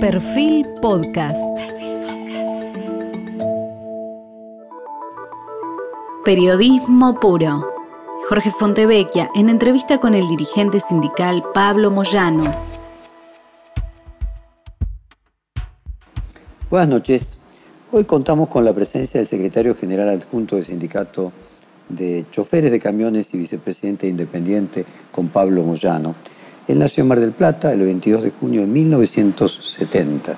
Perfil Podcast. Periodismo puro. Jorge Fontevecchia en entrevista con el dirigente sindical Pablo Moyano. Buenas noches. Hoy contamos con la presencia del secretario general adjunto del sindicato de choferes de camiones y vicepresidente independiente con Pablo Moyano. Él nació en Mar del Plata el 22 de junio de 1970.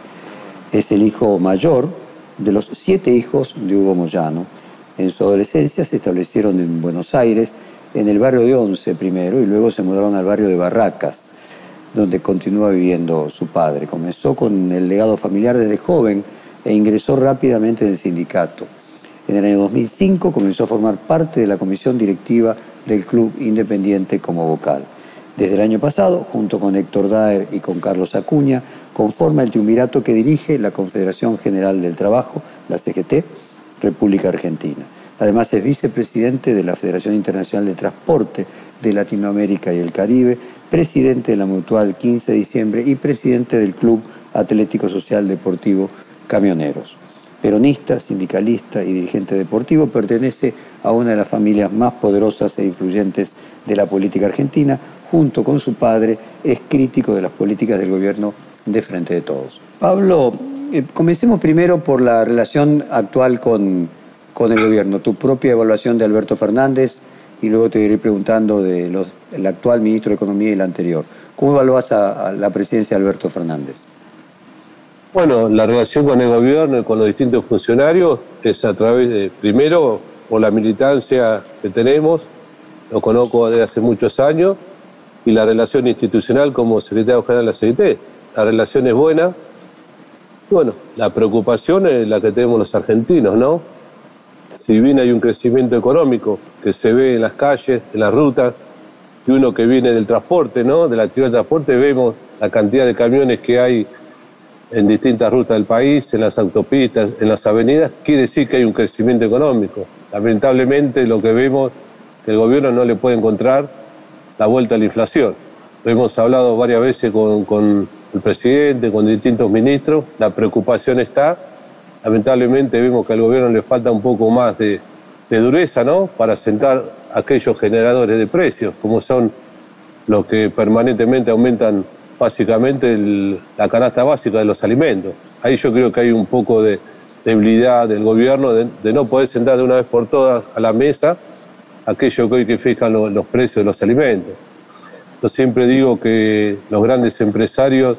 Es el hijo mayor de los siete hijos de Hugo Moyano. En su adolescencia se establecieron en Buenos Aires, en el barrio de Once primero, y luego se mudaron al barrio de Barracas, donde continúa viviendo su padre. Comenzó con el legado familiar desde joven e ingresó rápidamente en el sindicato. En el año 2005 comenzó a formar parte de la comisión directiva del Club Independiente como vocal. Desde el año pasado, junto con Héctor Daer y con Carlos Acuña, conforma el triunvirato que dirige la Confederación General del Trabajo, la CGT, República Argentina. Además es vicepresidente de la Federación Internacional de Transporte de Latinoamérica y el Caribe, presidente de la Mutual 15 de diciembre y presidente del Club Atlético Social Deportivo Camioneros. Peronista, sindicalista y dirigente deportivo, pertenece a una de las familias más poderosas e influyentes de la política argentina, junto con su padre, es crítico de las políticas del gobierno de frente de todos. Pablo, eh, comencemos primero por la relación actual con, con, el gobierno, tu propia evaluación de Alberto Fernández y luego te iré preguntando del el actual ministro de Economía y el anterior. ¿Cómo evalúas a, la presidencia de Alberto Fernández? Bueno, la relación con el gobierno y con los distintos funcionarios es a través de, primero, por la militancia que tenemos, lo conozco desde hace muchos años, y la relación institucional como secretario general de la CIT. La relación es buena. Bueno, la preocupación es la que tenemos los argentinos, ¿no? Si bien hay un crecimiento económico que se ve en las calles, en las rutas, y uno que viene del transporte, ¿no? De la actividad de transporte, vemos la cantidad de camiones que hay en distintas rutas del país, en las autopistas, en las avenidas, quiere decir que hay un crecimiento económico. Lamentablemente lo que vemos que el gobierno no le puede encontrar la vuelta a la inflación. hemos hablado varias veces con, el presidente, con distintos ministros, la preocupación está. Lamentablemente vemos que al gobierno le falta un poco más de, dureza, ¿no? Para sentar aquellos generadores de precios, como son los que permanentemente aumentan básicamente la canasta básica de los alimentos. Ahí yo creo que hay un poco de debilidad del gobierno de, no poder sentar de una vez por todas a la mesa aquello que hoy que fijan los, precios de los alimentos. Yo siempre digo que los grandes empresarios,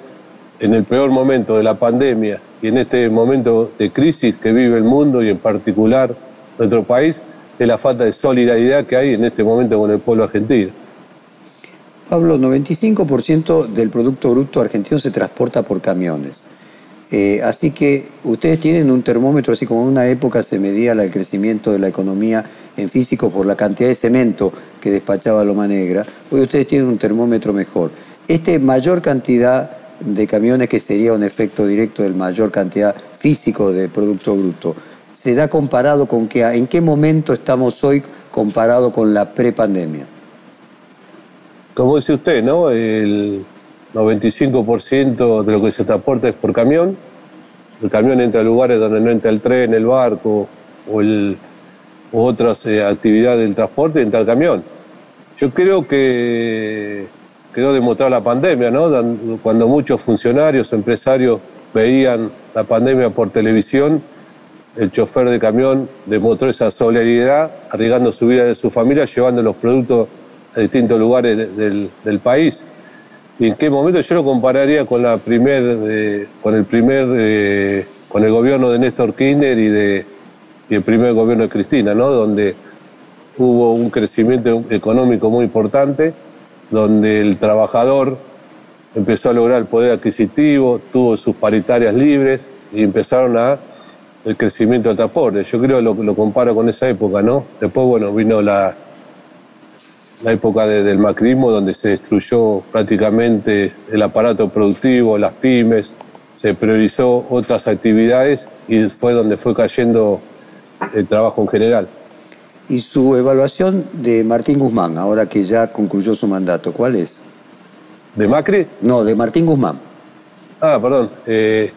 en el peor momento de la pandemia y en este momento de crisis que vive el mundo y en particular nuestro país, es la falta de solidaridad que hay en este momento con el pueblo argentino. Pablo, 95% del Producto Bruto argentino se transporta por camiones. Eh, así que ustedes tienen un termómetro, así como en una época se medía el crecimiento de la economía en físico por la cantidad de cemento que despachaba Loma Negra, hoy ustedes tienen un termómetro mejor. Este mayor cantidad de camiones que sería un efecto directo del mayor cantidad físico de Producto Bruto, ¿se da comparado con qué? ¿En qué momento estamos hoy comparado con la prepandemia? Como dice usted, ¿no? El 95% de lo que se transporta es por camión. El camión entra a lugares donde no entra el tren, el barco o el u otras eh, actividades del transporte en tal camión. Yo creo que quedó demostrada la pandemia, ¿no? Cuando muchos funcionarios, empresarios veían la pandemia por televisión, el chofer de camión demostró esa solidaridad, arriesgando su vida de su familia, llevando los productos a distintos lugares del, país. ¿Y en qué momento yo lo compararía con la primer, eh, con el primer, eh, con el gobierno de Néstor Kirchner y de y el primer gobierno de Cristina, ¿no? donde hubo un crecimiento económico muy importante, donde el trabajador empezó a lograr el poder adquisitivo, tuvo sus paritarias libres y empezaron a el crecimiento del transporte. Yo creo que lo, lo comparo con esa época, ¿no? Después, bueno, vino la, la época del macrismo, donde se destruyó prácticamente el aparato productivo, las pymes, se priorizó otras actividades y fue donde fue cayendo el trabajo en general. ¿Y su evaluación de Martín Guzmán, ahora que ya concluyó su mandato, cuál es? ¿De Macri? No, de Martín Guzmán. Ah, perdón. Eh,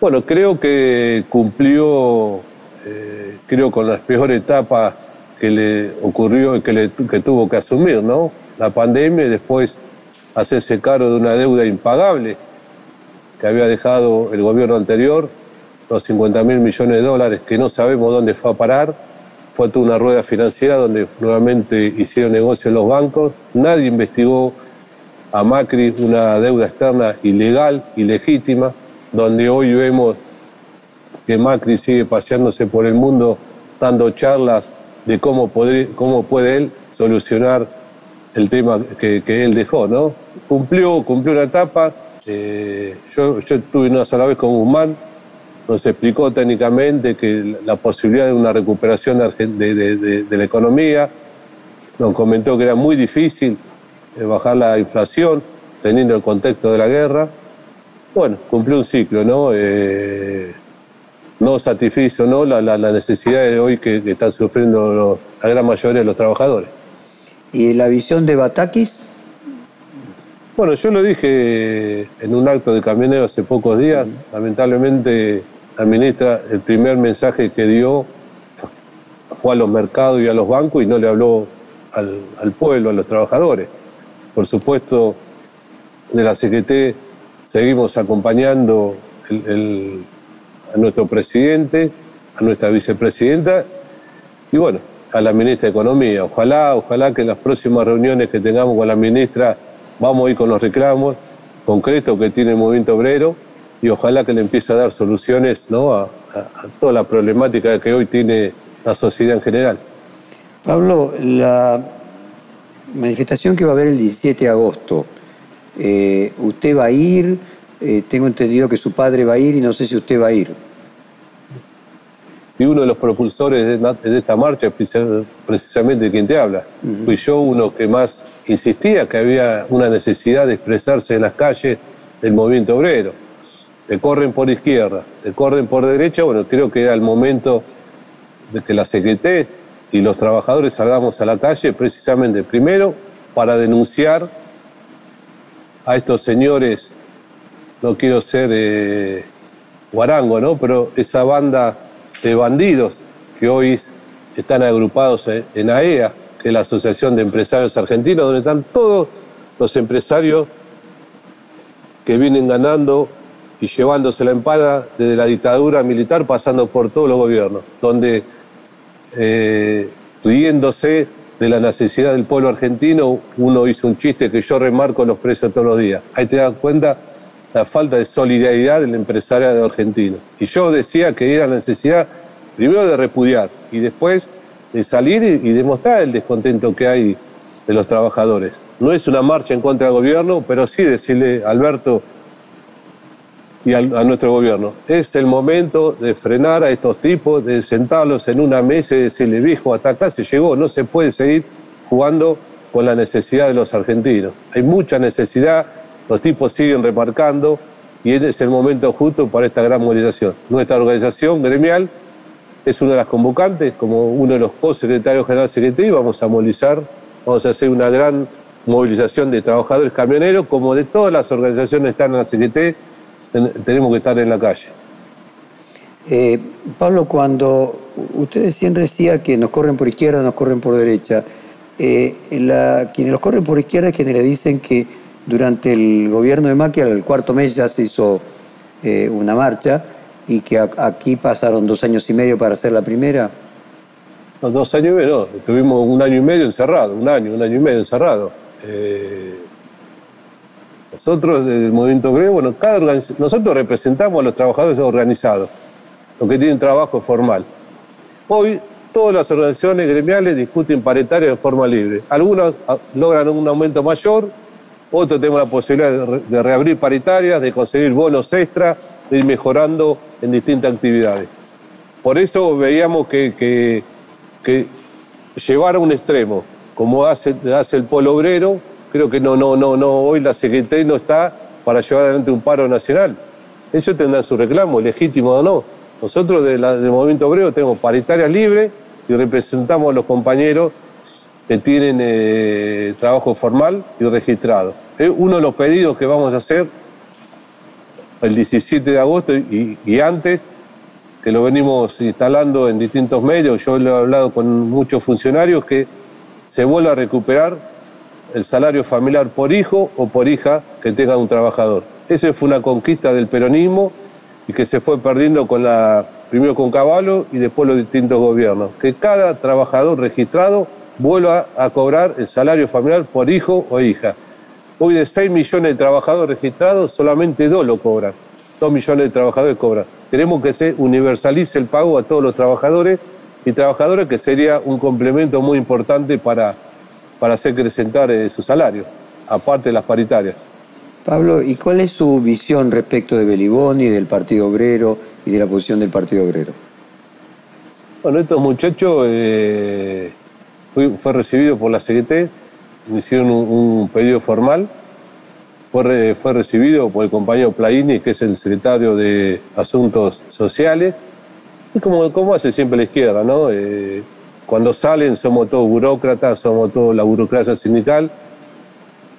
bueno, creo que cumplió, eh, creo con las peores etapas que le ocurrió, que, le, que tuvo que asumir, ¿no? La pandemia y después hacerse cargo de una deuda impagable que había dejado el gobierno anterior, los 50 mil millones de dólares que no sabemos dónde fue a parar. Fue toda una rueda financiera donde nuevamente hicieron negocio los bancos. Nadie investigó a Macri una deuda externa ilegal, ilegítima, donde hoy vemos que Macri sigue paseándose por el mundo dando charlas de cómo, cómo puede él solucionar el tema que, él dejó, ¿no? Cumplió, cumplió una etapa. Eh, yo, yo estuve una sola vez con Guzmán, nos explicó técnicamente que la posibilidad de una recuperación de, de la economía, nos comentó que era muy difícil eh, bajar la inflación, teniendo el contexto de la guerra. Bueno, cumplió un ciclo, ¿no? Eh, no satisfizo ¿no? La, la, necesidad de hoy que, están sufriendo la gran mayoría de los trabajadores. ¿Y la visión de Batakis? Bueno, yo lo dije en un acto de camionero hace pocos días. Lamentablemente, la ministra, el primer mensaje que dio fue a los mercados y a los bancos y no le habló al, pueblo, a los trabajadores. Por supuesto, de la CGT seguimos acompañando a nuestro presidente, a nuestra vicepresidenta y bueno, a la ministra de Economía. Ojalá, ojalá que en las próximas reuniones que tengamos con la ministra vamos a ir con los reclamos concretos que tiene el movimiento obrero y ojalá que le empiece a dar soluciones ¿no? a, a toda la problemática que hoy tiene la sociedad en general. Pablo, la manifestación que va a haber el 17 de agosto, eh, ¿usted va a ir? Eh, tengo entendido que su padre va a ir y no sé si usted va a ir. Y uno de los propulsores de, esta marcha es precisamente quien te habla. Fui yo uno que más insistía que había una necesidad de expresarse en las calles del movimiento obrero. Te corren por izquierda, te corren por derecha, bueno, creo que era el momento de que la Secretaría y los trabajadores salgamos a la calle precisamente primero para denunciar a estos señores, no quiero ser eh, guarango, ¿no? pero esa banda de bandidos que hoy están agrupados en AEA, e que es la Asociación de Empresarios Argentinos, donde están todos los empresarios que vienen ganando y llevándose la empada desde la dictadura militar pasando por todos los gobiernos, donde eh, riéndose de la necesidad del pueblo argentino, uno hizo un chiste que yo remarco los precios todos los días. Ahí te das cuenta la falta de solidaridad del empresario argentino. Y yo decía que era la necesidad primero de repudiar y después de salir y demostrar el descontento que hay de los trabajadores. No es una marcha en contra del gobierno, pero sí decirle, Alberto, y a, nuestro gobierno. Es el momento de frenar a estos tipos, de sentarlos en una mesa y decirle, viejo, hasta acá se llegó, no se puede seguir jugando con la necesidad de los argentinos. Hay mucha necesidad, los tipos siguen remarcando y es el momento justo para esta gran movilización. Nuestra organización gremial es una de las convocantes, como uno de los co-secretarios generales de vamos a movilizar, vamos a hacer una gran movilización de trabajadores camioneros, como de todas las organizaciones que están en la Tenemos que estar en la calle. Eh, Pablo, cuando usted decía decía que nos corren por izquierda, nos corren por derecha, eh, quienes los corren por izquierda es quienes le dicen que durante el gobierno de Macri, al cuarto mes ya se hizo eh, una marcha y que aquí pasaron dos años y medio para hacer la primera. dos años y medio, no, estuvimos un año y medio encerrado, un año, un año y medio encerrado. Nosotros, desde el movimiento obrero, bueno, nosotros representamos a los trabajadores organizados, los que tienen trabajo formal. Hoy, todas las organizaciones gremiales discuten paritarias de forma libre. Algunas ah, logran un aumento mayor, otros tenemos la posibilidad de reabrir paritarias, de conseguir bonos extra, de ir mejorando en distintas actividades. Por eso veíamos que, que, llevar a un extremo, como hace, hace el polo obrero, creo que no, no, no, no, hoy la Secretaría no está para llevar adelante un paro nacional. Ellos tendrán su reclamo, legítimo o no. Nosotros del movimiento obrero tenemos paritarias libres y representamos a los compañeros que tienen eh, trabajo formal y registrado. uno de los pedidos que vamos a hacer el 17 de agosto y, antes, que lo venimos instalando en distintos medios, yo he hablado con muchos funcionarios, que se vuelva a recuperar el salario familiar por hijo o por hija que tenga un trabajador. Esa fue una conquista del peronismo y que se fue perdiendo con la, primero con Caballo y después los distintos gobiernos. Que cada trabajador registrado vuelva a cobrar el salario familiar por hijo o hija. Hoy de 6 millones de trabajadores registrados, solamente dos lo cobran. 2 millones de trabajadores cobran. Queremos que se universalice el pago a todos los trabajadores y trabajadores que sería un complemento muy importante para, para hacer crecentar eh, su salario, aparte de las paritarias. Pablo, ¿y cuál es su visión respecto de Beliboni, del Partido Obrero y de la posición del Partido Obrero? Bueno, estos muchachos eh, fue, recibido por la CGT, hicieron un, pedido formal, fue, fue, recibido por el compañero Plaini, que es el secretario de Asuntos Sociales, y como, como hace siempre la izquierda, ¿no? Eh, cuando salen somos todos burócratas, somos todos la burocracia sindical,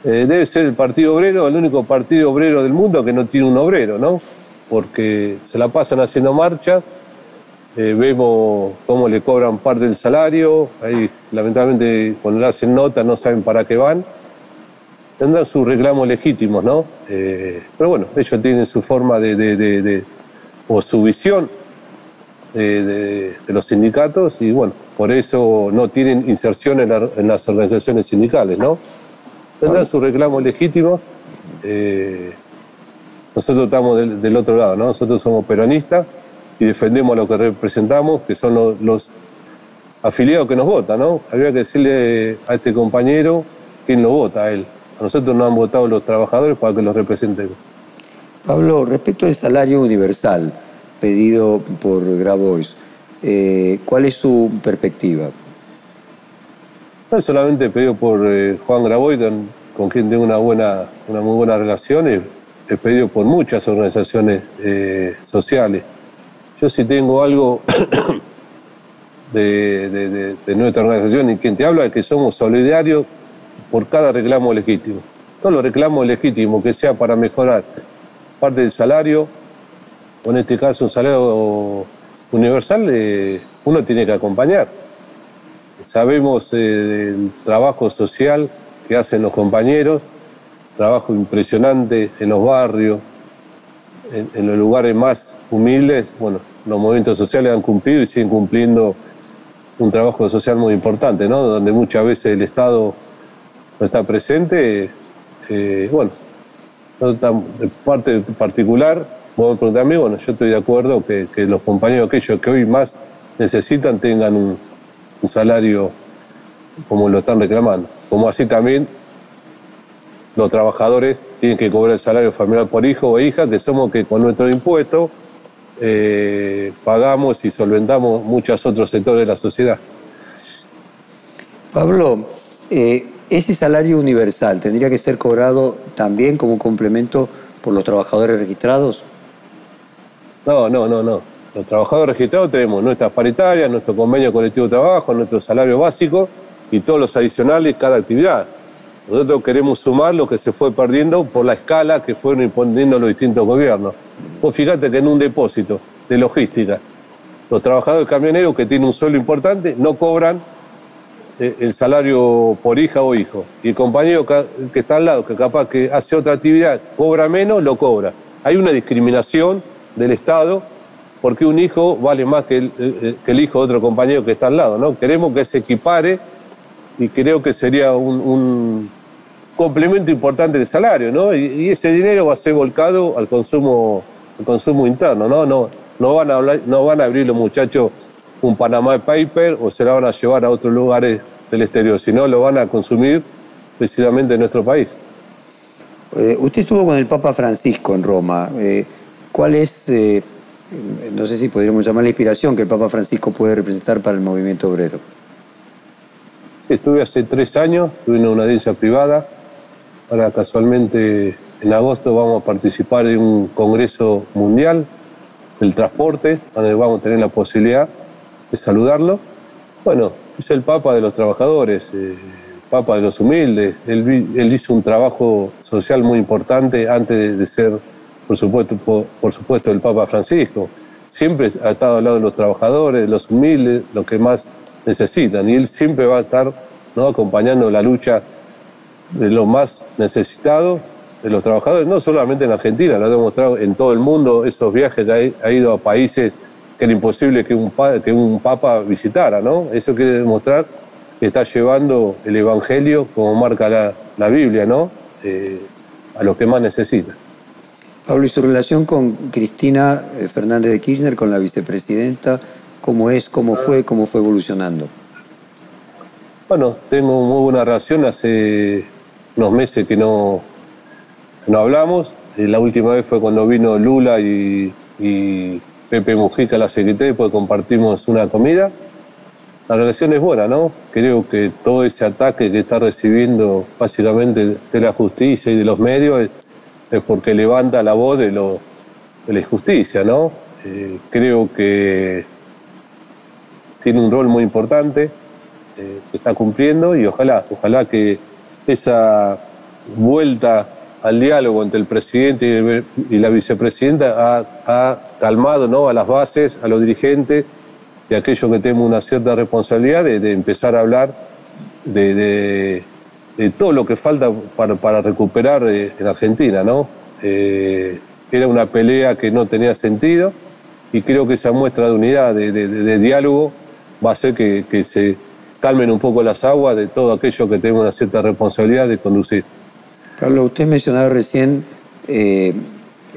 eh, debe ser el Partido Obrero, el único partido obrero del mundo que no tiene un obrero, ¿no? Porque se la pasan haciendo marcha, eh, vemos cómo le cobran parte del salario, ahí lamentablemente cuando le hacen nota no saben para qué van. Tendrán sus reclamos legítimos, ¿no? Eh, pero bueno, ellos tienen su forma de, o su visión de, los sindicatos y bueno, por eso no tienen inserción en las organizaciones sindicales, ¿no? tendrán su reclamo legítimo. Eh, nosotros estamos del, otro lado, ¿no? Nosotros somos peronistas y defendemos lo que representamos, que son los, afiliados que nos votan, ¿no? Habría que decirle a este compañero quién lo vota a él. A nosotros nos han votado los trabajadores para que los representemos. Pablo, respecto al salario universal pedido por Grabois, eh, ¿cuál es su perspectiva? No solamente pedido por eh, Juan Graboy, con, quien tengo una, buena, una muy buena relación, es, pedido por muchas organizaciones eh, sociales. Yo si tengo algo de, nuestra organización y quien te habla es que somos solidarios por cada reclamo legítimo. Todos los reclamos legítimos que sea para mejorar parte del salario, o en este caso un salario universal, eh, uno tiene que acompañar. Sabemos eh, del trabajo social que hacen los compañeros, trabajo impresionante en los barrios, en, los lugares más humildes. Bueno, los movimientos sociales han cumplido y siguen cumpliendo un trabajo social muy importante, ¿no? Donde muchas veces el Estado no está presente. Eh, bueno, de parte particular, vos me bueno, yo estoy de acuerdo que, los compañeros, aquellos que hoy más necesitan, tengan un, salario como lo están reclamando. Como así también los trabajadores tienen que cobrar el salario familiar por hijo o hija, que somos que con nuestro impuesto eh, pagamos y solventamos muchos otros sectores de la sociedad. Pablo, eh, ese salario universal tendría que ser cobrado también como complemento por los trabajadores registrados. No, no, no, no. Los trabajadores registrados tenemos nuestras paritarias, nuestro convenio colectivo de trabajo, nuestro salario básico y todos los adicionales cada actividad. Nosotros queremos sumar lo que se fue perdiendo por la escala que fueron imponiendo los distintos gobiernos. Pues fíjate que en un depósito de logística, los trabajadores camioneros que tienen un sueldo importante no cobran eh, el salario por hija o hijo. Y el compañero que está al lado, que capaz que hace otra actividad, cobra menos, lo cobra. Hay una discriminación del Estado porque un hijo vale más que el, hijo de otro compañero que está al lado. ¿no? Queremos que se equipare y creo que sería un, complemento importante del salario, ¿no? Y, ese dinero va a ser volcado al consumo, al consumo interno, ¿no? No, no, van a hablar, no van a abrir los muchachos un Panamá Paper o se la van a llevar a otros lugares del exterior, sino lo van a consumir precisamente en nuestro país. Eh, usted estuvo con el Papa Francisco en Roma. Eh, ¿Cuál es eh, no sé si podríamos llamar la inspiración que el Papa Francisco puede representar para el movimiento obrero. Estuve hace tres años, tuve una audiencia privada. Ahora casualmente en agosto vamos a participar de un congreso mundial del transporte, donde vamos a tener la posibilidad de saludarlo. Bueno, es el Papa de los trabajadores, eh, Papa de los humildes. Él, hizo un trabajo social muy importante antes de ser por supuesto, por, supuesto el Papa Francisco. Siempre ha estado al lado de los trabajadores, de los humildes, los que más necesitan. Y él siempre va a estar acompañando la lucha de los más necesitados, de los trabajadores, no solamente en Argentina, lo ha demostrado en todo el mundo, esos viajes ha, ha ido a países que era imposible que un, que un papa visitara, ¿no? Eso quiere demostrar que está llevando el Evangelio, como marca la, la Biblia, ¿no? Eh, a los que más necesitan. Pablo, ¿y su relación con Cristina eh, Fernández de Kirchner, con la vicepresidenta, cómo es, cómo fue, cómo fue evolucionando? Bueno, tengo muy buena relación, hace unos meses que no, no hablamos, eh, la última vez fue cuando vino Lula y, y Pepe Mujica, la secretaria, pues compartimos una comida. La relación es buena, ¿no? Creo que todo ese ataque que está recibiendo básicamente de la justicia y de los medios porque levanta la voz de, lo, de la injusticia, ¿no? Eh, creo que tiene un rol muy importante eh, que está cumpliendo y ojalá, ojalá que esa vuelta al diálogo entre el presidente y la vicepresidenta ha, calmado ¿no? a las bases, a los dirigentes y a aquellos que tenemos una cierta responsabilidad de, empezar a hablar de, todo lo que falta para, recuperar eh, en Argentina. ¿no? Eh, era una pelea que no tenía sentido y creo que esa muestra de unidad, de, diálogo, va a hacer que, que se calmen un poco las aguas de todo aquello que tenemos una cierta responsabilidad de conducir. Carlos, usted mencionaba recién eh,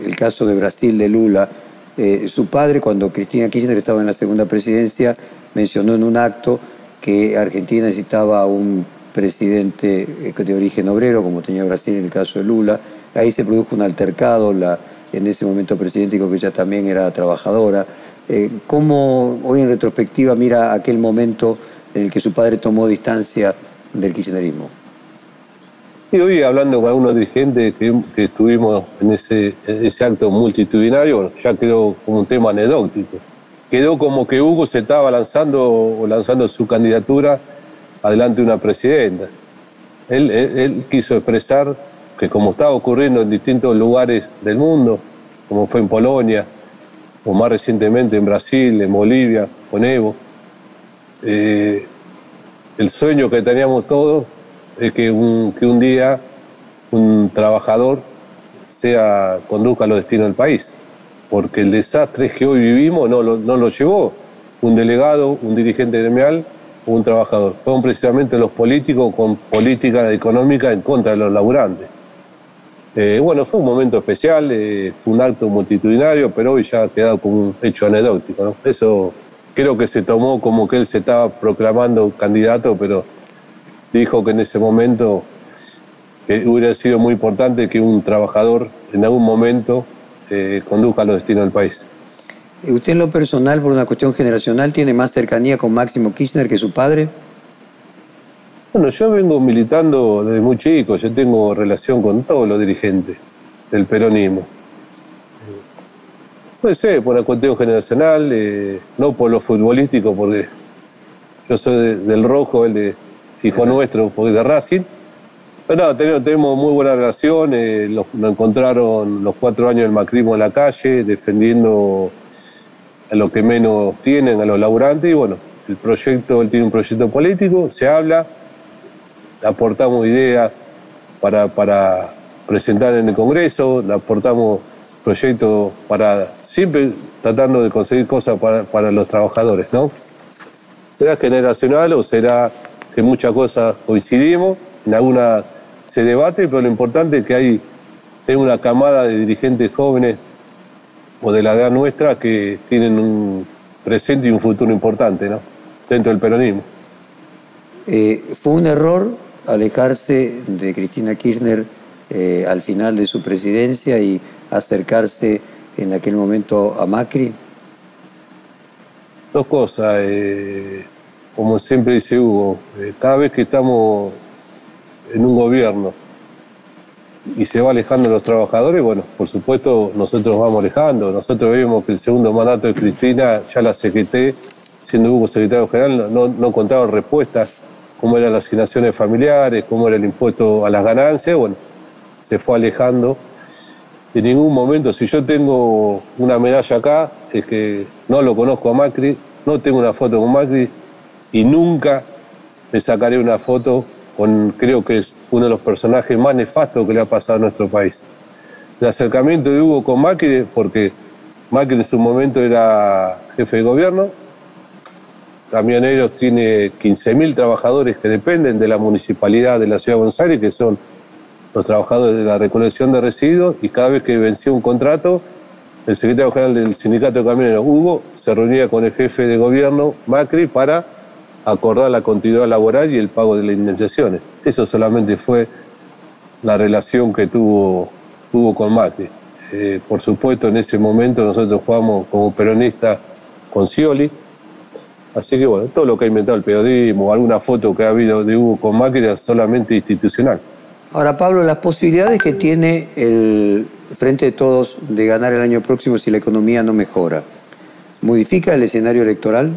el caso de Brasil de Lula. Eh, su padre, cuando Cristina Kirchner estaba en la segunda presidencia, mencionó en un acto que Argentina necesitaba un presidente eh, de origen obrero, como tenía Brasil en el caso de Lula. Ahí se produjo un altercado, en ese momento presidente que ella también era trabajadora. ¿Cómo hoy en retrospectiva mira aquel momento en el que su padre tomó distancia del kirchnerismo? Y hoy hablando con algunos dirigentes que, estuvimos en ese, ese acto multitudinario, ya quedó como un tema anecdótico. Quedó como que Hugo se estaba lanzando o lanzando su candidatura adelante de una presidenta. Él, él, quiso expresar que como estaba ocurriendo en distintos lugares del mundo, como fue en Polonia, o más recientemente en Brasil, en Bolivia, con Evo, eh, el sueño que teníamos todos es que un, que un día un trabajador sea, conduzca los destinos del país. Porque el desastre que hoy vivimos no lo, no lo llevó un delegado, un dirigente gremial un trabajador. Fueron precisamente los políticos con políticas económicas en contra de los laburantes. Eh, bueno, fue un momento especial, eh, fue un acto multitudinario, pero hoy ya ha quedado como un hecho anecdótico. Eso creo que se tomó como que él se estaba proclamando candidato, pero dijo que en ese momento hubiera sido muy importante que un trabajador en algún momento eh, conduzca los destinos del país. ¿Usted en lo personal, por una cuestión generacional, tiene más cercanía con Máximo Kirchner que su padre? Bueno, yo vengo militando desde muy chico, yo tengo relación con todos los dirigentes del peronismo. Puede ser por una cuestión generacional, eh, no por lo futbolístico, porque yo soy del rojo, él de, hijo nuestro, porque de Racing. Pero nada, tenemos, muy buena relación, eh, nos encontraron los cuatro años del macrismo en la calle, defendiendo a los que menos tienen, a los laburantes, y bueno, el proyecto, él tiene un proyecto político, se habla, aportamos ideas para, para presentar en el Congreso, aportamos proyectos para, siempre tratando de conseguir cosas para, para los trabajadores, ¿no? ¿Será generacional o será que muchas cosas coincidimos, en algunas se debate, pero lo importante es que hay, una camada de dirigentes jóvenes o de la edad nuestra que tienen un presente y un futuro importante ¿no? dentro del peronismo. Eh, ¿Fue un error alejarse de Cristina Kirchner eh, al final de su presidencia y acercarse en aquel momento a Macri? Dos cosas. Eh, como siempre dice Hugo, eh, cada vez que estamos en un gobierno y se va alejando los trabajadores, bueno, por supuesto nosotros vamos alejando. Nosotros vimos que el segundo mandato de Cristina, ya la CGT, siendo Hugo secretario general, no, no contaba respuestas, cómo eran las asignaciones familiares, cómo era el impuesto a las ganancias, bueno, se fue alejando. en ningún momento, si yo tengo una medalla acá, es que no lo conozco a Macri, no tengo una foto con Macri y nunca me sacaré una foto creo que es uno de los personajes más nefastos que le ha pasado a nuestro país. El acercamiento de Hugo con Macri, porque Macri en su momento era jefe de gobierno, Camioneros tiene 15.000 trabajadores que dependen de la municipalidad de la ciudad de Buenos Aires, que son los trabajadores de la recolección de residuos, y cada vez que venció un contrato, el secretario general del sindicato de camioneros, Hugo, se reunía con el jefe de gobierno, Macri, para acordar la continuidad laboral y el pago de las indemnizaciones. Eso solamente fue la relación que tuvo, tuvo con Macri. Eh, por supuesto, en ese momento nosotros jugamos como peronistas con Scioli, así que bueno, todo lo que ha inventado el periodismo, alguna foto que ha habido de Hugo con Macri es solamente institucional. Ahora, Pablo, las posibilidades que tiene el Frente de Todos de ganar el año próximo si la economía no mejora, ¿modifica el escenario electoral?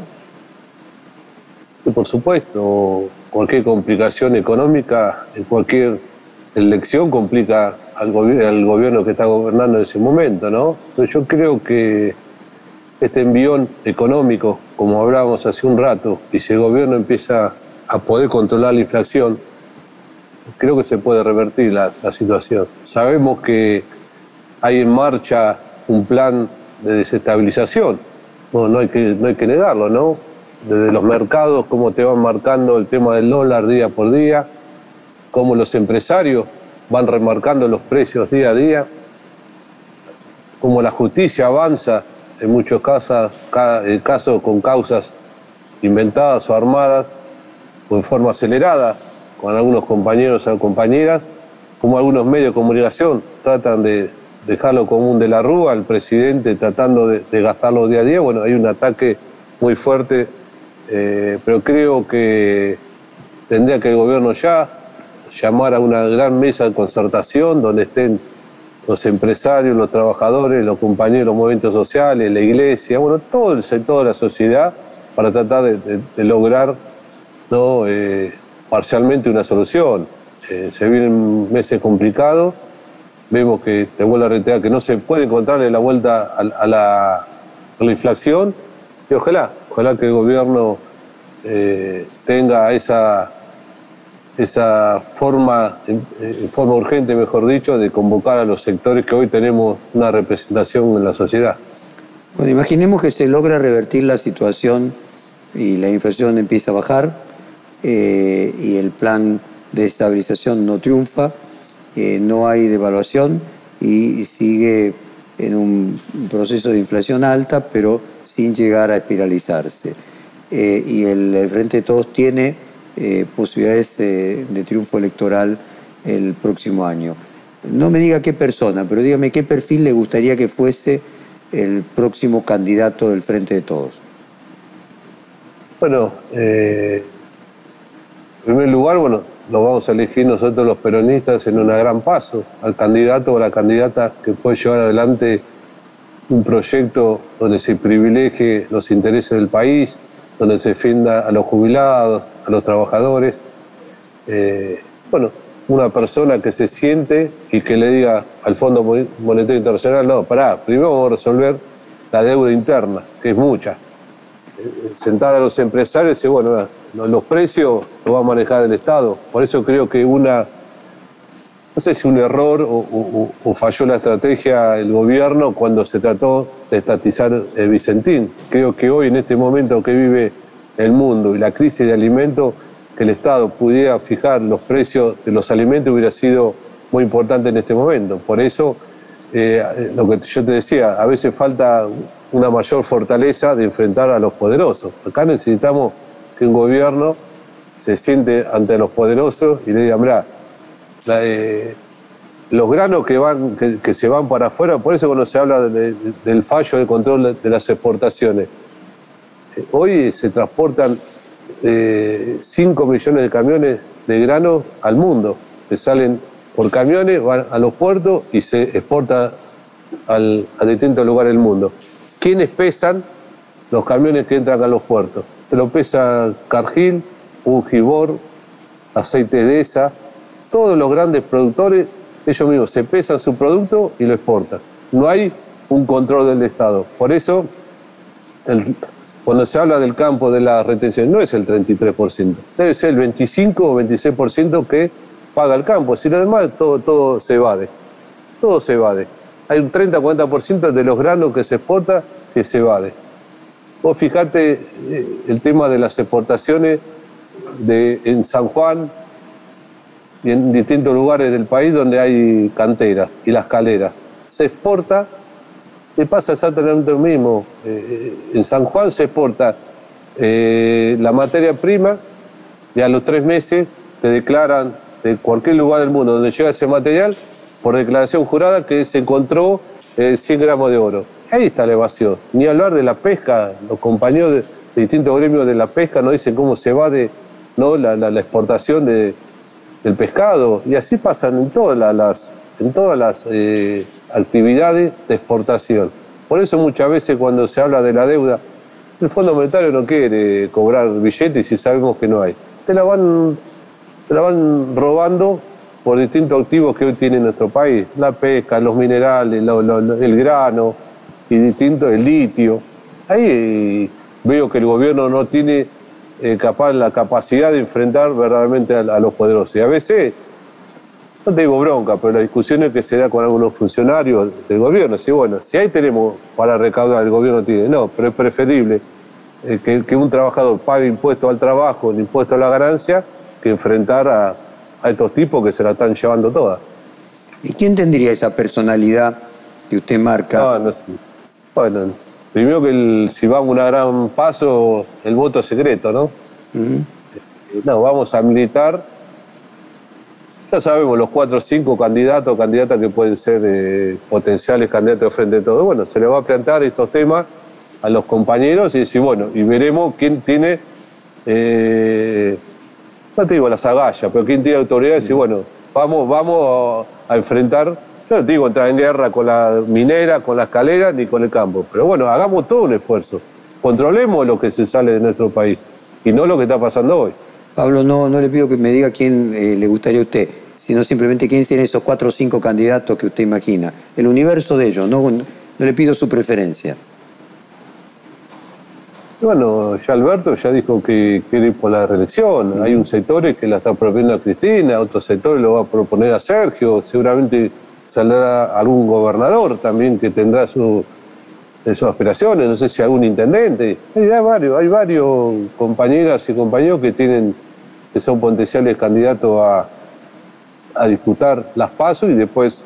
Por supuesto, cualquier complicación económica en cualquier elección complica al, gobierno que está gobernando en ese momento, ¿no? yo creo que este envión económico, como hablábamos hace un rato, y si el gobierno empieza a poder controlar la inflación, creo que se puede revertir la, situación. Sabemos que hay en marcha un plan de desestabilización, no, hay, que, no hay que negarlo, ¿no? Desde los mercados, cómo te van marcando el tema del dólar día por día, cómo los empresarios van remarcando los precios día a día, cómo la justicia avanza en muchos casos, eh, casos con causas inventadas o armadas o en forma acelerada con algunos compañeros o compañeras, como algunos medios de comunicación tratan de dejarlo común de la rúa, el presidente tratando de, gastarlo día a día. Bueno, hay un ataque muy fuerte, eh, pero creo que tendría que el gobierno ya llamar a una gran mesa de concertación donde estén los empresarios, los trabajadores, los compañeros, los movimientos sociales, la iglesia, bueno, todo el sector de la sociedad para tratar de, lograr. Eh, parcialmente una solución. Eh, se vienen meses complicados, vemos que, te vuelvo a reiterar, que no se puede encontrarle la vuelta a, la, inflación y ojalá, ojalá que el gobierno eh, tenga esa esa forma, en forma urgente, mejor dicho, de convocar a los sectores que hoy tenemos una representación en la sociedad. Bueno, imaginemos que se logra revertir la situación y la inflación empieza a bajar eh, y el plan de estabilización no triunfa, eh, no hay devaluación y sigue en un proceso de inflación alta, pero sin llegar a espiralizarse. Eh, y el Frente de Todos tiene eh, posibilidades eh, de triunfo electoral el próximo año. No me diga qué persona, pero dígame qué perfil le gustaría que fuese el próximo candidato del Frente de Todos. Bueno, en primer lugar, bueno, lo vamos a elegir nosotros los peronistas en un gran paso al candidato o a la candidata que puede llevar adelante un proyecto donde se privilegie los intereses del país, donde se defienda a los jubilados, a los trabajadores. Eh, bueno, una persona que se siente y que le diga al Fondo Monetario Internacional, no, pará, primero vamos a resolver la deuda interna, que es mucha. Eh, sentar a los empresarios y bueno, los precios los va a manejar el Estado. Por eso creo que una, no sé si un error o, falló la estrategia del gobierno cuando se trató de estatizar el Vicentín. Creo que hoy, en este momento que vive el mundo y la crisis de alimentos, que el Estado pudiera fijar los precios de los alimentos hubiera sido muy importante en este momento. Por eso, eh, lo que yo te decía, a veces falta una mayor fortaleza de enfrentar a los poderosos. Acá necesitamos que un gobierno se siente ante los poderosos y le diga, mira, eh, los granos que, van, que, se van para afuera, por eso cuando se habla del fallo de control de las exportaciones, Hoy se transportan 5 eh, millones de camiones de grano al mundo, que salen por camiones, van a los puertos y se exporta al, a distintos lugares del mundo. ¿Quiénes pesan los camiones que entran a los puertos? Lo pesa un Ungibor, Aceite de esa, todos los grandes productores ellos mismos se pesan su producto y lo exportan. No hay un control del Estado. Por eso, cuando se habla del campo de la retención, no es el 33%, debe ser el 25 o 26% que paga el campo. Si lo demás, todo, todo se evade. Todo se evade. Hay un 30-40% de los granos que se exporta que se evade. Vos fijate eh, el tema de las exportaciones en San Juan y en distintos lugares del país donde hay canteras y las caleras. Se exporta y pasa exactamente lo mismo. Eh, eh, en San Juan se exporta la materia prima y a los tres meses te declaran de cualquier lugar del mundo donde llega ese material por declaración jurada que se encontró 100 gramos de oro. Ahí está la evasión. Ni hablar de la pesca, los compañeros de, distintos gremios de la pesca nos dicen cómo se va de ¿no? la, exportación de, del pescado. Y así pasan en todas las, en todas las eh, actividades de exportación. Por eso muchas veces cuando se habla de la deuda, el Fondo Monetario no quiere cobrar billetes si sabemos que no hay. Te la van, te la van robando por distintos activos que hoy tiene nuestro país. La pesca, los minerales, el grano, y distinto el litio. Ahí veo que el gobierno no tiene eh, capaz la capacidad de enfrentar verdaderamente a, los poderosos. Y a veces, no te digo bronca, pero las discusiones que se da con algunos funcionarios del gobierno, si bueno, si ahí tenemos para recaudar, el gobierno tiene, no, pero es preferible eh, que, que, un trabajador pague impuesto al trabajo, el impuesto a la ganancia, que enfrentar a, a estos tipos que se la están llevando todas. ¿Y quién tendría esa personalidad que usted marca? no, bueno, primero que si vamos a un gran paso, el voto es secreto, ¿no? Eh, no, vamos a militar. Ya sabemos los cuatro o cinco candidatos o candidatas que pueden ser eh, potenciales candidatos de frente de todo. Bueno, se le va a plantear estos temas a los compañeros y decir, bueno, y veremos quién tiene, eh, no te digo las agallas, pero quién tiene autoridad y decir, bueno, vamos, vamos a enfrentar no digo entrar en guerra con la minera, con la escalera, ni con el campo. Pero bueno, hagamos todo un esfuerzo. Controlemos lo que se sale de nuestro país y no lo que está pasando hoy. Pablo, no, no le pido que me diga quién eh, le gustaría a usted, sino simplemente quién tiene esos cuatro o cinco candidatos que usted imagina. El universo de ellos, no, no le pido su preferencia. Bueno, ya Alberto ya dijo que quiere ir por la reelección. Hay un sector que la está proponiendo a Cristina, otros sectores lo va a proponer a Sergio. Seguramente saldrá algún gobernador también que tendrá su, sus aspiraciones, no sé si algún intendente. Hay varios, hay varios compañeras y compañeros que tienen, que son potenciales candidatos a, a disputar las pasos y después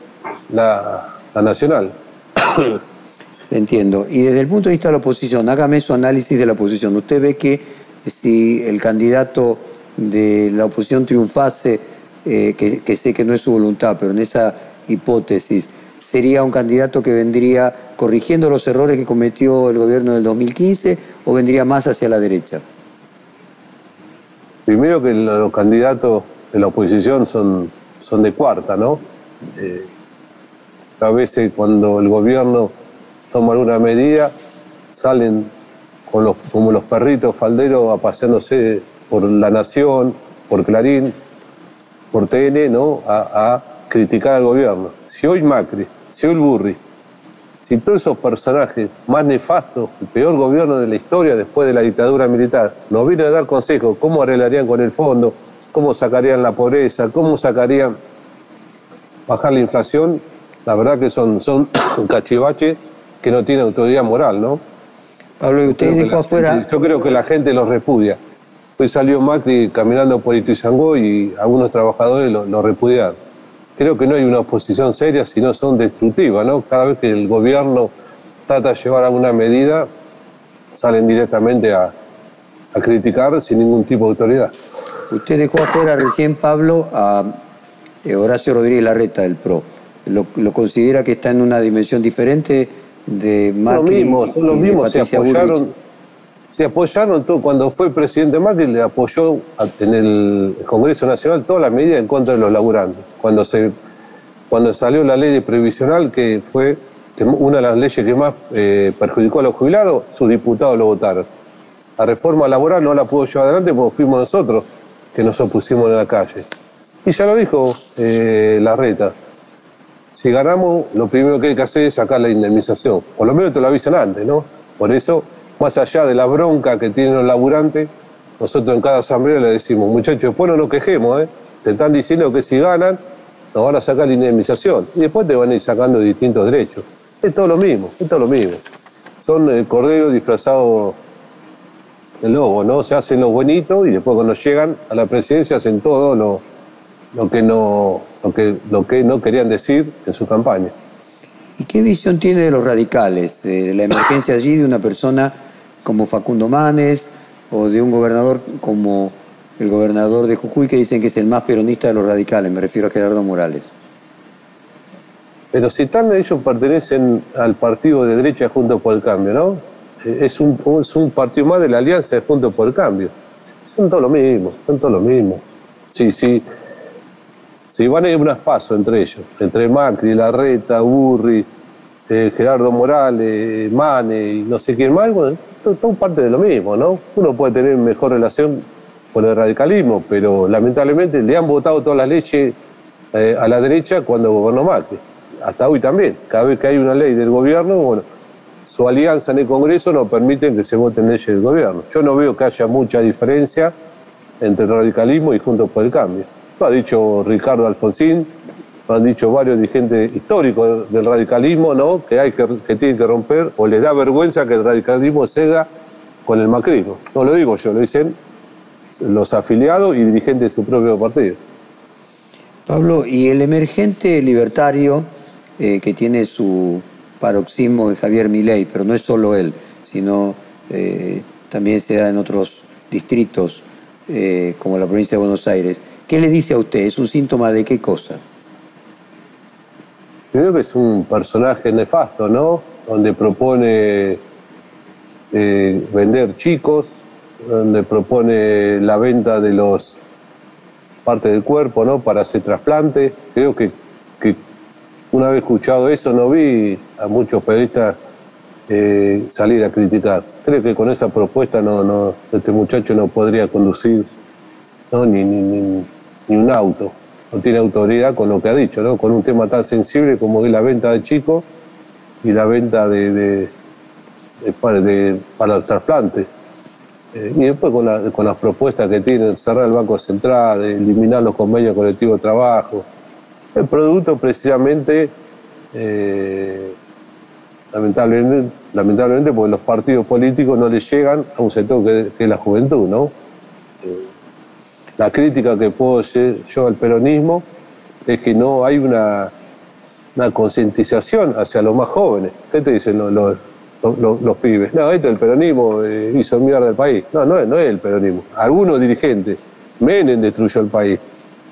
la, la nacional. Entiendo. Y desde el punto de vista de la oposición, hágame su análisis de la oposición. Usted ve que si el candidato de la oposición triunfase, eh, que, sé que no es su voluntad, pero en esa hipótesis, ¿sería un candidato que vendría corrigiendo los errores que cometió el gobierno del 2015 o vendría más hacia la derecha? Primero que los candidatos de la oposición son, son de cuarta, ¿no? Eh, a veces cuando el gobierno toma alguna medida, salen con los, como los perritos falderos paseándose por La Nación, por Clarín, por TN, ¿no? Criticar al gobierno. Si hoy Macri, si hoy Burri, si todos esos personajes más nefastos, el peor gobierno de la historia después de la dictadura militar, nos vienen a dar consejos, cómo arreglarían con el fondo, cómo sacarían la pobreza, cómo sacarían bajar la inflación, la verdad que son, son cachivaches que no tienen autoridad moral, ¿no? Pablo, y usted dijo afuera... yo creo que la gente los repudia. Hoy salió Macri caminando por Ituizangó y algunos trabajadores lo, lo repudiaron creo que no hay una oposición seria, sino son destructivas, ¿no? Cada vez que el gobierno trata de llevar alguna medida, salen directamente a, criticar sin ningún tipo de autoridad. Usted dejó afuera recién, Pablo, a eh, Horacio Rodríguez Larreta del PRO. ¿Lo, considera que está en una dimensión diferente de Macri Lo mismo, son los mismos, se apoyaron, se apoyaron todo. Cuando fue presidente Macri le apoyó en el Congreso Nacional todas las medidas en contra de los laburantes. Cuando, se, cuando salió la ley de previsional, que fue una de las leyes que más eh, perjudicó a los jubilados, sus diputados lo votaron. La reforma laboral no la pudo llevar adelante porque fuimos nosotros que nos opusimos en la calle. Y ya lo dijo eh, Larreta, si ganamos, lo primero que hay que hacer es sacar la indemnización. Por lo menos te lo avisan antes, ¿no? Por eso, más allá de la bronca que tienen los laburantes, nosotros en cada asamblea le decimos, muchachos, después no nos quejemos, ¿eh? Te están diciendo que si ganan, nos van a sacar la indemnización. Y después te van a ir sacando distintos derechos. Es todo lo mismo, es todo lo mismo. Son el cordero disfrazado de lobo, ¿no? Se hacen los bonitos y después cuando llegan a la presidencia hacen todo lo, lo que no, lo que, lo que no querían decir en su campaña. ¿Y qué visión tiene de los radicales? De la emergencia allí de una persona como Facundo Manes o de un gobernador como el gobernador de Jujuy que dicen que es el más peronista de los radicales, me refiero a Gerardo Morales. Pero si tal ellos pertenecen al partido de derecha Juntos por el Cambio, ¿no? Es un, es un partido más de la alianza de Juntos por el Cambio. Son todos lo mismo, son todos lo mismo. Sí, sí, si van a ir unas pasos entre ellos, entre Macri, Larreta, Burri, eh, Gerardo Morales, Mane y no sé quién más, bueno, todo, parte de lo mismo, ¿no? Uno puede tener mejor relación con el radicalismo, pero lamentablemente le han votado todas las leyes eh, a la derecha cuando gobernó Macri. Hasta hoy también. Cada vez que hay una ley del gobierno, bueno, su alianza en el Congreso no permite que se voten leyes del gobierno. Yo no veo que haya mucha diferencia entre el radicalismo y Juntos por el Cambio. Lo ha dicho Ricardo Alfonsín, han dicho varios dirigentes históricos del radicalismo, ¿no? que, hay que tienen que romper o les da vergüenza que el radicalismo ceda con el macrismo. No lo digo yo, lo dicen los afiliados y dirigentes de su propio partido. Pablo, y el emergente libertario eh, que tiene su paroxismo de Javier Milei, pero no es solo él, sino eh, también se da en otros distritos eh, como la provincia de Buenos Aires. ¿Qué le dice a usted? ¿Es un síntoma de qué cosa? Creo que es un personaje nefasto, ¿no? Donde propone eh, vender chicos, donde propone la venta de los partes del cuerpo, ¿no? Para hacer trasplante. Creo que, una vez escuchado eso no vi a muchos periodistas eh, salir a criticar. Creo que con esa propuesta no, no, este muchacho no podría conducir ¿no? ni, ni, ni un auto, no tiene autoridad con lo que ha dicho, ¿no? con un tema tan sensible como es la venta de chicos y la venta de, para, el trasplante. Eh, y después con, las propuestas que tienen, cerrar el Banco Central, eliminar los convenios colectivos de trabajo. El producto precisamente, eh, lamentablemente, lamentablemente, porque los partidos políticos no le llegan a un sector que, que es la juventud, ¿no? Eh, la crítica que puedo hacer yo al peronismo es que no hay una, concientización hacia los más jóvenes. ¿Qué te dicen los, pibes? No, esto el peronismo eh, hizo mierda al país. No, no, no es el peronismo. Algunos dirigentes, Menem destruyó el país.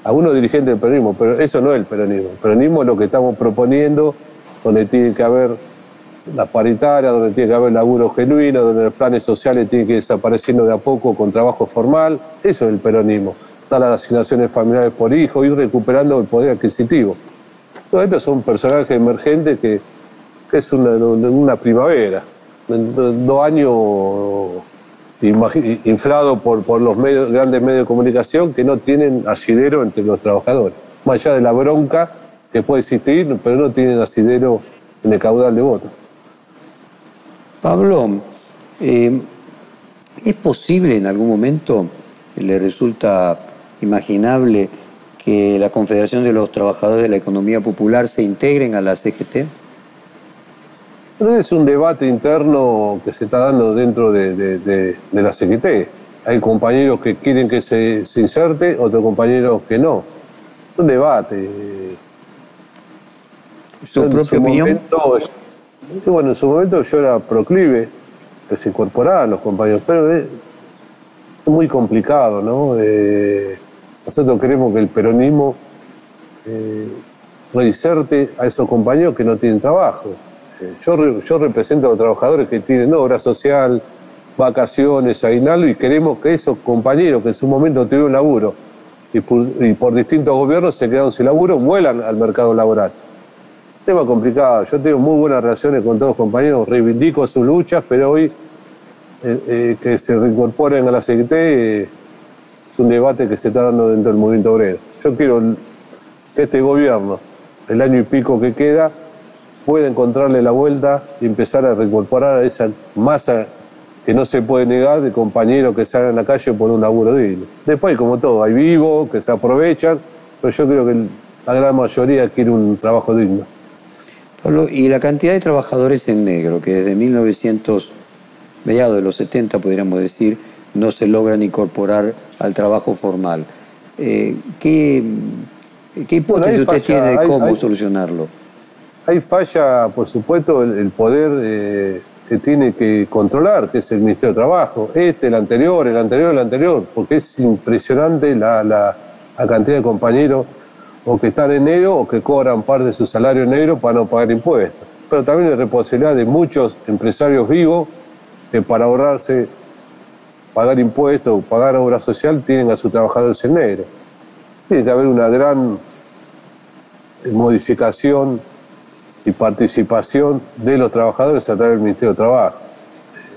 Algunos dirigentes del peronismo, pero eso no es el peronismo. El peronismo es lo que estamos proponiendo, donde tiene que haber la paritaria, donde tiene que haber laburo genuino, donde los planes sociales tienen que ir desapareciendo de a poco con trabajo formal. Eso es el peronismo. Están las asignaciones familiares por hijo, ir recuperando el poder adquisitivo. Todos estos son personajes emergentes que, es una, primavera. Dos años inflados por, por los medios, grandes medios de comunicación que no tienen asidero entre los trabajadores. Más allá de la bronca que puede existir, pero no tienen asidero en el caudal de votos. Pablo, eh, ¿es posible en algún momento, le resulta imaginable que la Confederación de los Trabajadores de la Economía Popular se integren a la CGT? es un debate interno que se está dando dentro de, la CGT. Hay compañeros que quieren que se, inserte, otros compañeros que no. Es un debate. ¿Su propia opinión? Bueno, en su momento yo era proclive que se incorporaran los compañeros, pero es, muy complicado, ¿no? Eh, nosotros queremos que el peronismo eh, reinserte a esos compañeros que no tienen trabajo. Eh, yo, yo represento a los trabajadores que tienen obra social, vacaciones, aguinaldo, y queremos que esos compañeros que en su momento tuvieron laburo y y por distintos gobiernos se quedaron sin laburo, vuelan al mercado laboral tema complicado. Yo tengo muy buenas relaciones con todos los compañeros, reivindico sus luchas, pero hoy eh, eh, que se reincorporen a la CGT eh, es un debate que se está dando dentro del movimiento obrero. Yo quiero que este gobierno el año y pico que queda, pueda encontrarle la vuelta y empezar a reincorporar a esa masa que no se puede negar de compañeros que salen a la calle por un laburo digno. Después, como todo, hay vivos que se aprovechan, pero yo creo que la gran mayoría quiere un trabajo digno. Y la cantidad de trabajadores en negro, que desde 1900, mediados de los 70, podríamos decir, no se logran incorporar al trabajo formal. Eh, ¿qué, ¿Qué hipótesis usted tiene de cómo solucionarlo? Hay falla, por supuesto, el, poder eh, que tiene que controlar, que es el Ministerio de Trabajo. Este, el anterior, el anterior, el anterior, porque es impresionante la, la, cantidad de compañeros o que están en negro o que cobran parte de su salario en negro para no pagar impuestos. Pero también es responsabilidad de muchos empresarios vivos que para ahorrarse pagar impuestos o pagar obra social tienen a sus trabajadores en negro. Tiene que haber una gran modificación y participación de los trabajadores a través del Ministerio de Trabajo.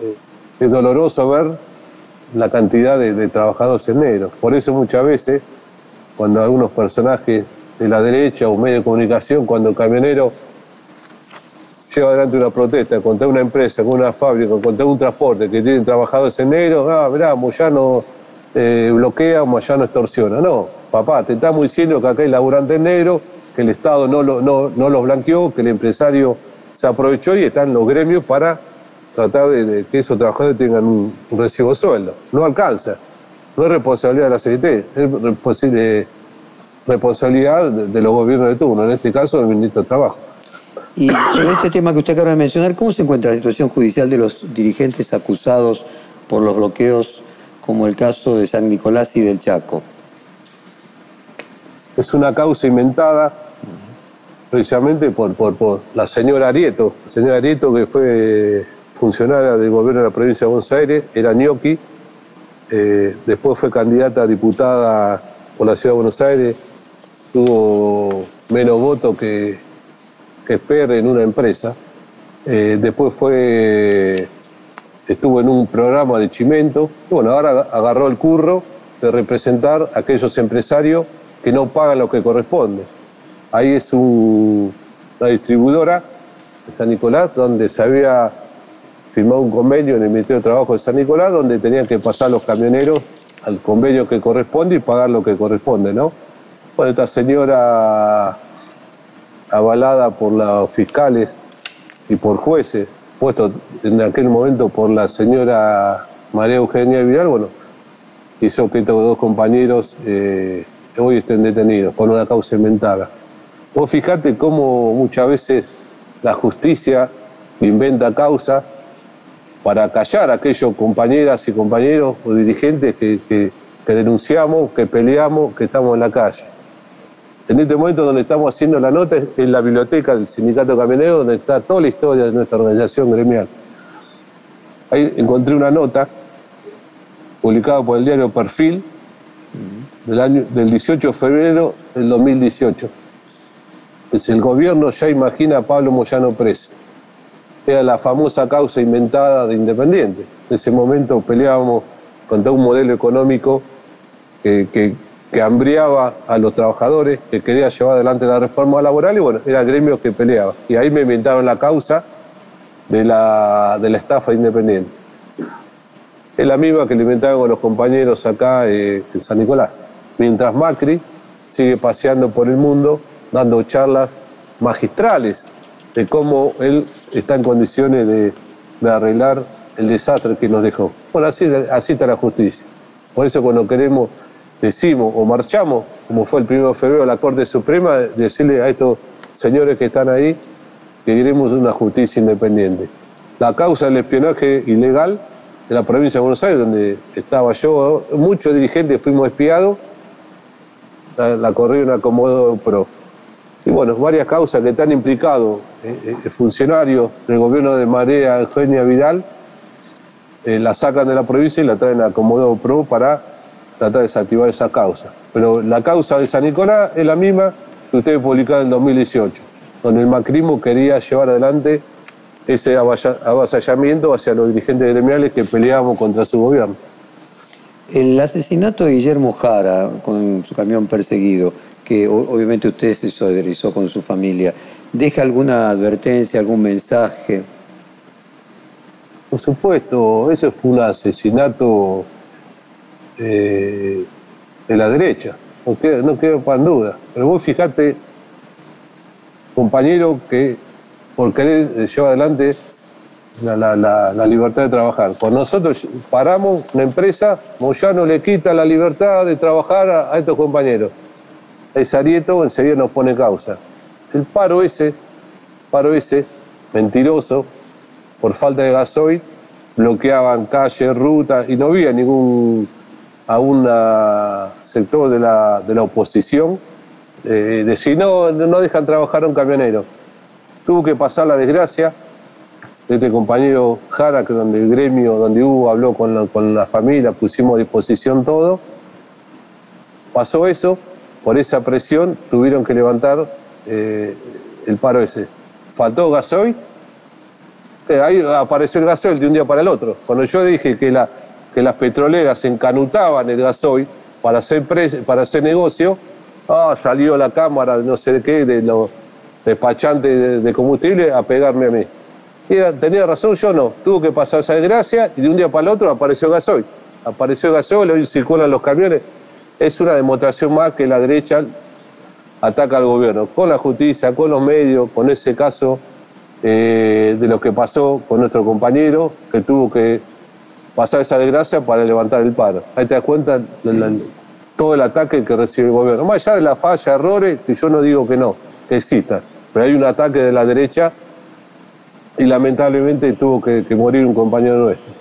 Eh, es doloroso ver la cantidad de, trabajadores en negro. Por eso muchas veces, cuando algunos personajes de la derecha o medio de comunicación, cuando el camionero lleva adelante una protesta contra una empresa, con una fábrica, contra un transporte que tienen trabajadores en negro, ah, mirá, Moyano eh, bloquea, Moyano extorsiona. No, papá, te estamos diciendo que acá hay laburantes negros que el Estado no, no, los blanqueó, que el empresario se aprovechó y están los gremios para tratar de, que esos trabajadores tengan un, recibo de sueldo. No alcanza. No es responsabilidad de la CGT, es responsabilidad de, los gobiernos de turno, en este caso del ministro de Trabajo. Y sobre este tema que usted acaba de mencionar, ¿cómo se encuentra la situación judicial de los dirigentes acusados por los bloqueos, como el caso de San Nicolás y del Chaco? Es una causa inventada precisamente por, por, la señora Arieto, la señora Arieto que fue funcionaria del gobierno de la provincia de Buenos Aires, era ñoqui, eh, después fue candidata a diputada por la ciudad de Buenos Aires, tuvo menos votos que, que en una empresa, eh, después fue, estuvo en un programa de Chimento, bueno, ahora agarró el curro de representar a aquellos empresarios que no pagan lo que corresponde. Ahí es una distribuidora de San Nicolás donde se había firmado un convenio en el Ministerio de Trabajo de San Nicolás donde tenían que pasar los camioneros al convenio que corresponde y pagar lo que corresponde, ¿no? Bueno, esta señora avalada por los fiscales y por jueces, puesto en aquel momento por la señora María Eugenia Vidal, bueno, hizo que estos dos compañeros eh, hoy estén detenidos por una causa inventada. Vos fijate cómo muchas veces la justicia inventa causa para callar a aquellos compañeras y compañeros o dirigentes que, denunciamos, que peleamos, que estamos en la calle. En este momento donde estamos haciendo la nota es en la biblioteca del Sindicato Camionero, donde está toda la historia de nuestra organización gremial. Ahí encontré una nota publicada por el diario Perfil del, año, del 18 de febrero del 2018 pues el gobierno ya imagina a Pablo Moyano preso. Era la famosa causa inventada de Independiente. En ese momento peleábamos contra un modelo económico que, hambriaba a los trabajadores, que quería llevar adelante la reforma laboral y bueno, era gremio que peleaba. Y ahí me inventaron la causa de la, de la estafa independiente. Es la misma que le inventaron con los compañeros acá eh, en San Nicolás. Mientras Macri sigue paseando por el mundo dando charlas magistrales de cómo él está en condiciones de, arreglar el desastre que nos dejó. Bueno, así, así está la justicia. Por eso cuando queremos, decimos o marchamos, como fue el 1 de febrero a la Corte Suprema, decirle a estos señores que están ahí que queremos una justicia independiente. La causa del espionaje ilegal de la provincia de Buenos Aires, donde estaba yo, muchos dirigentes fuimos espiados, la, corrieron a Pro y bueno, varias causas que están implicados eh, eh, funcionarios del gobierno de María Eugenia Vidal, eh, la sacan de la provincia y la traen a Comodo Pro para tratar de desactivar esa causa. Pero la causa de San Nicolás es la misma que ustedes publicaron en 2018, donde el macrismo quería llevar adelante ese avasallamiento hacia los dirigentes gremiales que peleábamos contra su gobierno. El asesinato de Guillermo Jara con su camión perseguido, que obviamente usted se solidarizó con su familia. ¿Deja alguna advertencia, algún mensaje? Por supuesto, ese fue un asesinato eh, de la derecha, no queda, no queda duda. Pero vos fijate, compañero, que por querer llevar adelante la, libertad de trabajar. Cuando nosotros paramos una empresa, Moyano le quita la libertad de trabajar a, estos compañeros. El Sarieto enseguida nos pone causa. El paro ese, paro ese, mentiroso, por falta de gasoil, bloqueaban calles, rutas y no había ningún a un sector de la, de la oposición eh, de si no, no dejan trabajar a un camionero. Tuvo que pasar la desgracia de este compañero Jara, que donde el gremio, donde hubo, habló con la, con la familia, pusimos a disposición todo. Pasó eso, por esa presión tuvieron que levantar eh, el paro ese. Faltó gasoil, eh, ahí apareció el gasoil de un día para el otro. Cuando yo dije que, la, que las petroleras encanutaban el gasoil para hacer, para hacer negocio, ah, salió la cámara de no sé qué, de los despachantes de, combustible a pegarme a mí. Tenía razón, yo no. Tuvo que pasar esa desgracia y de un día para el otro apareció gasoil. Apareció gasoil, hoy circulan los camiones. Es una demostración más que la derecha ataca al gobierno, con la justicia, con los medios, con ese caso eh, de lo que pasó con nuestro compañero, que tuvo que pasar esa desgracia para levantar el paro. Ahí te das cuenta todo el ataque que recibe el gobierno. Más allá de la falla, errores, que yo no digo que no, que exista, pero hay un ataque de la derecha y lamentablemente tuvo que, morir un compañero nuestro.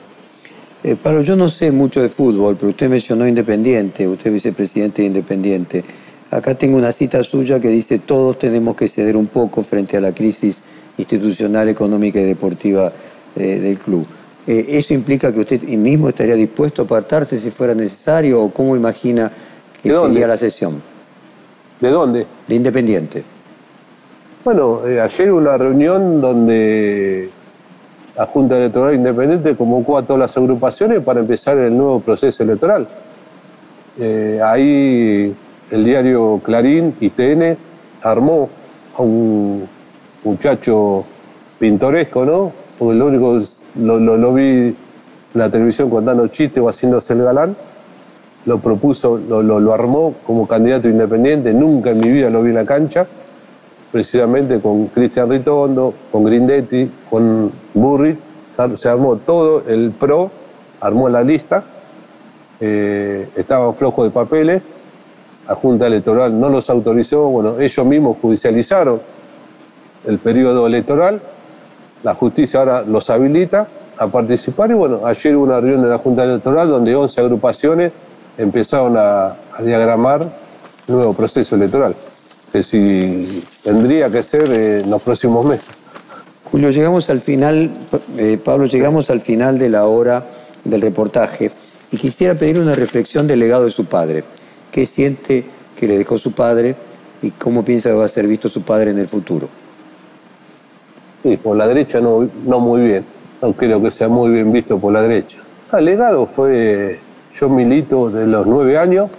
Eh, Pablo, yo no sé mucho de fútbol, pero usted mencionó Independiente, usted es vicepresidente de Independiente. Acá tengo una cita suya que dice todos tenemos que ceder un poco frente a la crisis institucional, económica y deportiva eh, del club. Eh, ¿Eso implica que usted mismo estaría dispuesto a apartarse si fuera necesario o cómo imagina que sería la sesión? ¿De dónde? De Independiente. Bueno, eh, ayer hubo una reunión donde la Junta Electoral Independiente convocó a todas las agrupaciones para empezar el nuevo proceso electoral. Eh, ahí el diario Clarín y TN armó a un muchacho pintoresco, ¿no? Porque lo único lo, lo, vi en la televisión contando chistes o haciéndose el galán. Lo propuso, lo, lo armó como candidato independiente. Nunca en mi vida lo vi en la cancha. Precisamente con Cristian Ritondo, con Grindetti, con Burri, se armó todo el PRO, armó la lista, eh, estaban flojos de papeles, la Junta Electoral no los autorizó, bueno, ellos mismos judicializaron el periodo electoral, la justicia ahora los habilita a participar y bueno, ayer hubo una reunión de la Junta Electoral donde 11 agrupaciones empezaron a, diagramar el nuevo proceso electoral que si tendría que ser en los próximos meses. Julio, llegamos al final, eh, Pablo, llegamos al final de la hora del reportaje y quisiera pedir una reflexión del legado de su padre. ¿Qué siente que le dejó su padre y cómo piensa que va a ser visto su padre en el futuro? Sí, por la derecha no, no muy bien, no creo que sea muy bien visto por la derecha. El legado fue, yo milito de los nueve años,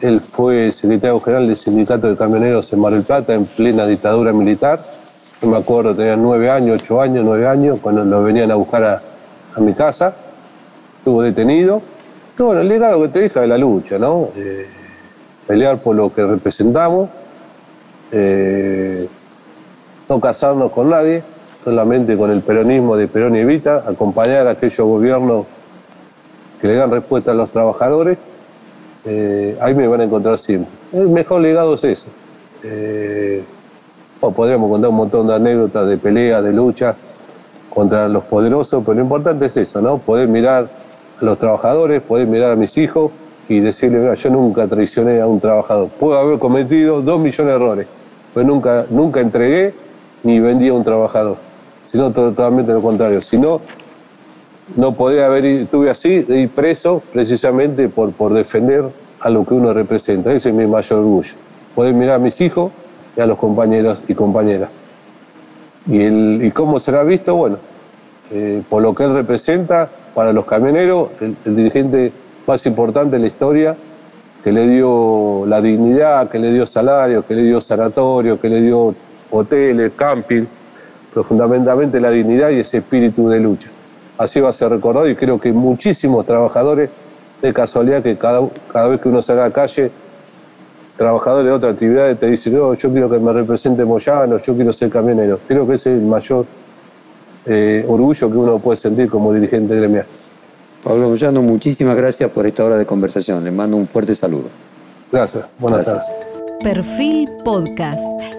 él fue secretario general del Sindicato de Camioneros en Mar del Plata en plena dictadura militar. Yo me acuerdo, tenía nueve años, ocho años, nueve años, cuando lo venían a buscar a, mi casa. Estuvo detenido. Y bueno, el legado que te deja de la lucha, ¿no? Eh, pelear por lo que representamos, eh, no casarnos con nadie, solamente con el peronismo de Perón y Evita, acompañar a aquellos gobiernos que le dan respuesta a los trabajadores eh, ahí me van a encontrar siempre. El mejor legado es eso. Eh, podríamos contar un montón de anécdotas de peleas, de lucha contra los poderosos, pero lo importante es eso, ¿no? Poder mirar a los trabajadores, poder mirar a mis hijos y decirle, mira, yo nunca traicioné a un trabajador. Puedo haber cometido dos millones de errores, pero nunca, nunca entregué ni vendí a un trabajador, sino totalmente lo contrario. Si no, no podría haber, estuve así, ir preso precisamente por, por defender a lo que uno representa. Ese es mi mayor orgullo. Poder mirar a mis hijos y a los compañeros y compañeras. ¿Y, el, y cómo será visto? Bueno, eh, por lo que él representa para los camioneros, el, dirigente más importante de la historia, que le dio la dignidad, que le dio salario, que le dio sanatorio, que le dio hoteles, camping, pero fundamentalmente la dignidad y ese espíritu de lucha. Así va a ser recordado y creo que muchísimos trabajadores, de casualidad que cada, cada vez que uno sale a la calle, trabajadores de otras actividades te dicen, no, yo quiero que me represente Moyano, yo quiero ser camionero. Creo que ese es el mayor eh, orgullo que uno puede sentir como dirigente gremial. Pablo Moyano, muchísimas gracias por esta hora de conversación. Le mando un fuerte saludo. Gracias. Buenas tardes. Perfil Podcast.